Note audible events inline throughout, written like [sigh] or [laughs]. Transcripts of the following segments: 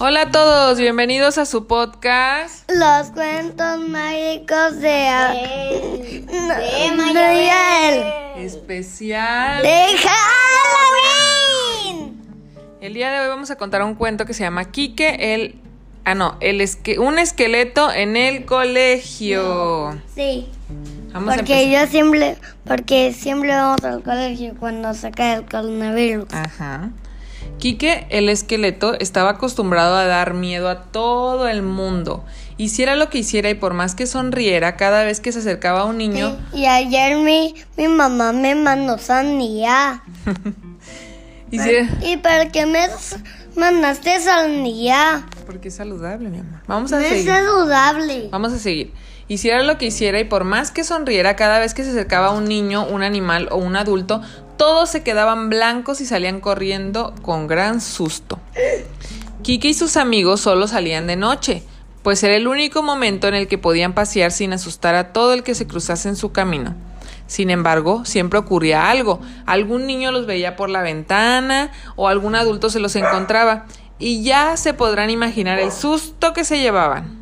Hola a todos, bienvenidos a su podcast. Los cuentos mágicos de, de, de Mayabel. Especial. de Halloween. El día de hoy vamos a contar un cuento que se llama Quique, el... Ah, no, el esque... un esqueleto en el colegio. Sí, Vamos a porque yo siempre, porque siempre vamos al colegio cuando se cae el coronavirus. Ajá. Quique, el esqueleto, estaba acostumbrado a dar miedo a todo el mundo. Hiciera lo que hiciera y por más que sonriera, cada vez que se acercaba a un niño, Y ayer mi, mi mamá me mandó sandía. [laughs] hiciera... ¿Y para qué me mandaste sandía? Porque es saludable, mi amor. Vamos a No es seguir. saludable. Vamos a seguir. Hiciera lo que hiciera y por más que sonriera cada vez que se acercaba un niño, un animal o un adulto, todos se quedaban blancos y salían corriendo con gran susto. Kike y sus amigos solo salían de noche, pues era el único momento en el que podían pasear sin asustar a todo el que se cruzase en su camino. Sin embargo, siempre ocurría algo. Algún niño los veía por la ventana o algún adulto se los encontraba y ya se podrán imaginar el susto que se llevaban.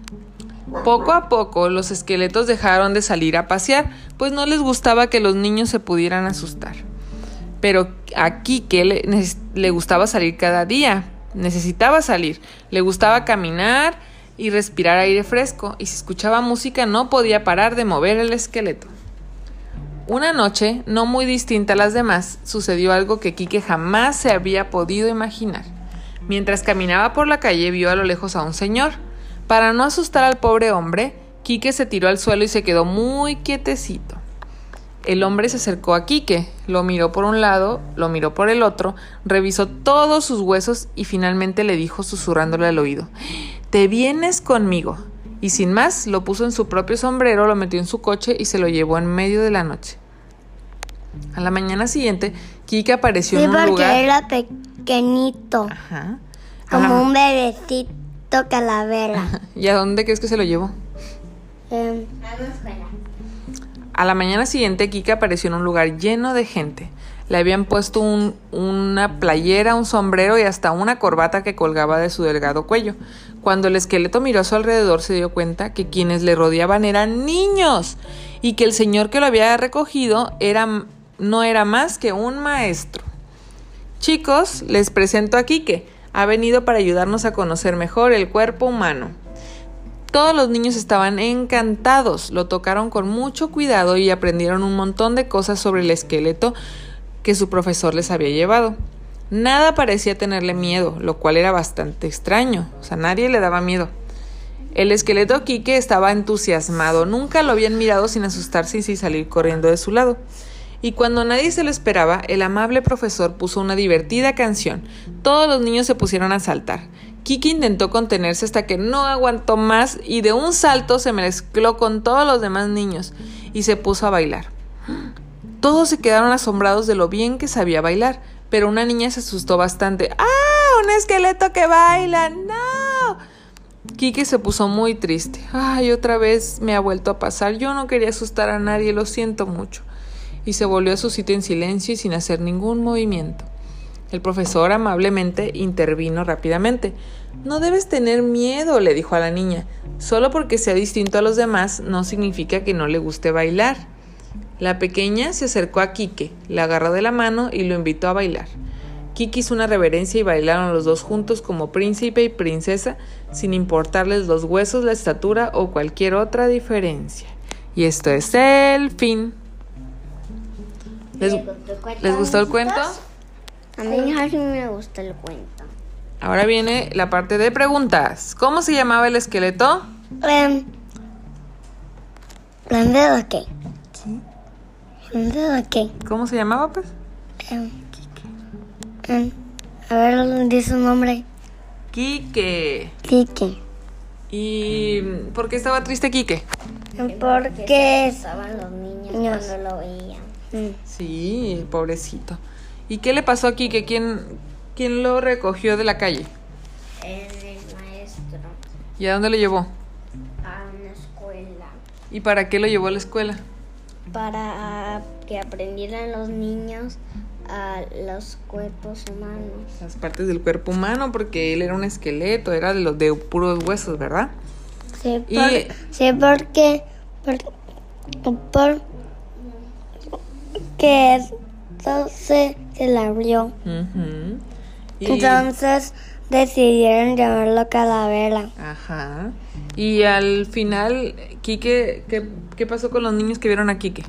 Poco a poco los esqueletos dejaron de salir a pasear, pues no les gustaba que los niños se pudieran asustar. Pero a Kike le, le gustaba salir cada día, necesitaba salir, le gustaba caminar y respirar aire fresco, y si escuchaba música no podía parar de mover el esqueleto. Una noche, no muy distinta a las demás, sucedió algo que Kike jamás se había podido imaginar. Mientras caminaba por la calle vio a lo lejos a un señor. Para no asustar al pobre hombre, Quique se tiró al suelo y se quedó muy quietecito. El hombre se acercó a Quique, lo miró por un lado, lo miró por el otro, revisó todos sus huesos y finalmente le dijo susurrándole al oído, Te vienes conmigo. Y sin más, lo puso en su propio sombrero, lo metió en su coche y se lo llevó en medio de la noche. A la mañana siguiente, Quique apareció Sí, en un porque lugar... era pequeñito, Ajá. como Ajá. un bebecito calavera. [laughs] ¿Y a dónde crees que se lo llevó? Em, A la escuela. A la mañana siguiente, Kika apareció en un lugar lleno de gente. Le habían puesto un- una playera, un sombrero y hasta una corbata que colgaba de su delgado cuello. Cuando el esqueleto miró a su alrededor, se dio cuenta que quienes le rodeaban eran niños y que el señor que lo había recogido era, no era más que un maestro. Chicos, les presento a Quique. Ha venido para ayudarnos a conocer mejor el cuerpo humano. Todos los niños estaban encantados, lo tocaron con mucho cuidado y aprendieron un montón de cosas sobre el esqueleto que su profesor les había llevado. Nada parecía tenerle miedo, lo cual era bastante extraño, o sea, nadie le daba miedo. El esqueleto Quique estaba entusiasmado, nunca lo habían mirado sin asustarse y salir corriendo de su lado. Y cuando nadie se lo esperaba, el amable profesor puso una divertida canción. Todos los niños se pusieron a saltar. Kiki intentó contenerse hasta que no aguantó más y de un salto se mezcló con todos los demás niños y se puso a bailar. Todos se quedaron asombrados de lo bien que sabía bailar, pero una niña se asustó bastante. ¡Ah! ¡Un esqueleto que baila! ¡No! Kike se puso muy triste. Ay, otra vez me ha vuelto a pasar. Yo no quería asustar a nadie, lo siento mucho. Y se volvió a su sitio en silencio y sin hacer ningún movimiento. El profesor amablemente intervino rápidamente. No debes tener miedo, le dijo a la niña. Solo porque sea distinto a los demás no significa que no le guste bailar. La pequeña se acercó a Quique, le agarró de la mano y lo invitó a bailar. Kiki hizo una reverencia y bailaron los dos juntos como príncipe y princesa, sin importarles los huesos, la estatura o cualquier otra diferencia. Y esto es el fin. ¿Les, ¿les gustó el cuento? A mí casi me gusta el cuento. Ahora viene la parte de preguntas. ¿Cómo se llamaba el esqueleto? Em, ¿Plan de qué? ¿Plan de qué? ¿Cómo se llamaba, pues? Em, em, a ver, dice su nombre. Quique. Kike. ¿Y por qué estaba triste Quique? Porque Estaban los niños Niños. cuando lo veían. Sí, el pobrecito. ¿Y qué le pasó a Quique? ¿Quién, ¿Quién lo recogió de la calle? El maestro ¿Y a dónde lo llevó? a una escuela ¿Y para qué lo llevó a la escuela? para que aprendieran los niños a los cuerpos humanos. Las partes del cuerpo humano, porque él era un esqueleto, era de los de puros huesos, ¿verdad? Sí, Y- por- sí, porque, por, por- que esto se, le abrió. Y- Entonces decidieron llamarlo calavera. Ajá. Y al final, Quique, ¿qué, qué pasó con los niños que vieron a Quique?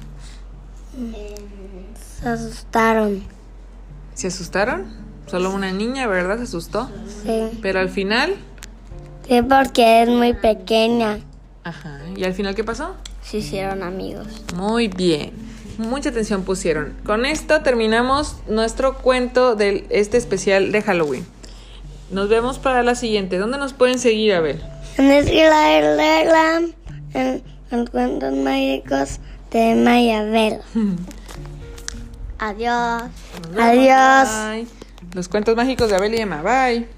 Se asustaron. ¿Se asustaron? Solo una niña, ¿verdad? Se asustó. Sí. Pero al final, Sí, porque es muy pequeña. ajá. ¿Y al final qué pasó? Se hicieron amigos. Muy bien. Mucha atención pusieron. Con esto terminamos nuestro cuento de este especial de Halloween. Nos vemos para la siguiente. ¿Dónde nos pueden seguir, Abel? En Telegram, en los cuentos mágicos de Mayabel. [laughs] Adiós. Adiós. Bye. Los cuentos mágicos de Abel y Emma. Bye.